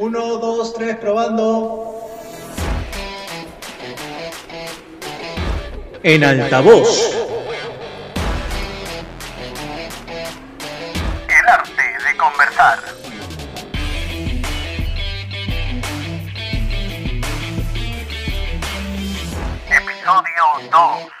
Uno, dos, tres, probando. En altavoz. El arte de conversar. Episodio 2.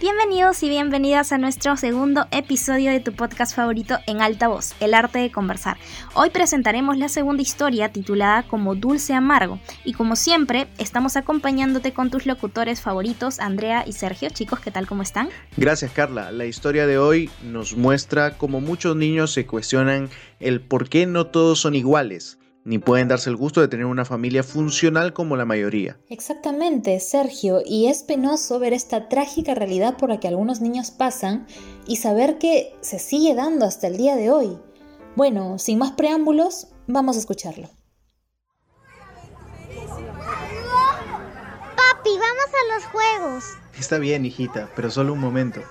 Bienvenidos y bienvenidas a nuestro segundo episodio de tu podcast favorito en alta voz, El arte de conversar. Hoy presentaremos la segunda historia titulada como Dulce Amargo y como siempre estamos acompañándote con tus locutores favoritos Andrea y Sergio. Chicos, ¿qué tal? ¿Cómo están? Gracias Carla. La historia de hoy nos muestra cómo muchos niños se cuestionan el por qué no todos son iguales ni pueden darse el gusto de tener una familia funcional como la mayoría. Exactamente, Sergio, y es penoso ver esta trágica realidad por la que algunos niños pasan y saber que se sigue dando hasta el día de hoy. Bueno, sin más preámbulos, vamos a escucharlo. Papi, vamos a los juegos. Está bien, hijita, pero solo un momento.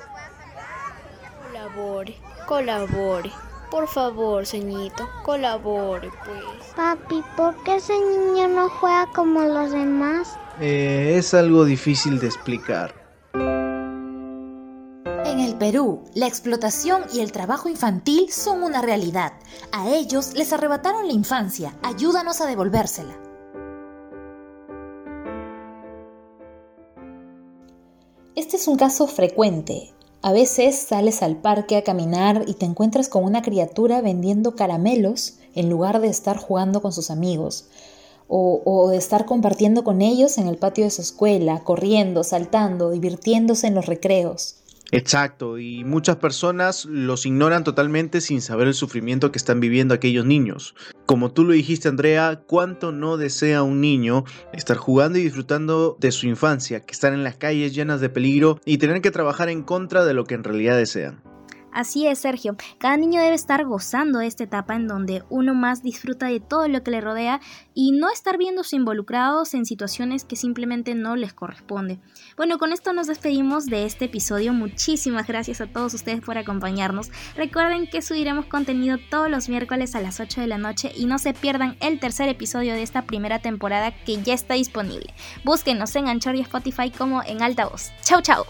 Colabore, colabore. Por favor, ceñito, colabore, pues. Papi, ¿por qué ese niño no juega como los demás? Eh, es algo difícil de explicar. En el Perú, la explotación y el trabajo infantil son una realidad. A ellos les arrebataron la infancia. Ayúdanos a devolvérsela. Este es un caso frecuente. A veces sales al parque a caminar y te encuentras con una criatura vendiendo caramelos en lugar de estar jugando con sus amigos o, o, de estar compartiendo con ellos en el patio de su escuela, corriendo, saltando, divirtiéndose en los recreos. Exacto, y muchas personas los ignoran totalmente sin saber el sufrimiento que están viviendo aquellos niños. Como tú lo dijiste, Andrea, ¿cuánto no desea un niño estar jugando y disfrutando de su infancia, que estar en las calles llenas de peligro y tener que trabajar en contra de lo que en realidad desean? Así es, Sergio. Cada niño debe estar gozando de esta etapa en donde uno más disfruta de todo lo que le rodea y no estar viéndose involucrados en situaciones que simplemente no les corresponde. Bueno, con esto nos despedimos de este episodio. Muchísimas gracias a todos ustedes por acompañarnos. Recuerden que subiremos contenido todos los miércoles a las 8 de la noche y no se pierdan el tercer episodio de esta primera temporada que ya está disponible. Búsquenos en Anchor y Spotify como en alta voz. Chau, chau.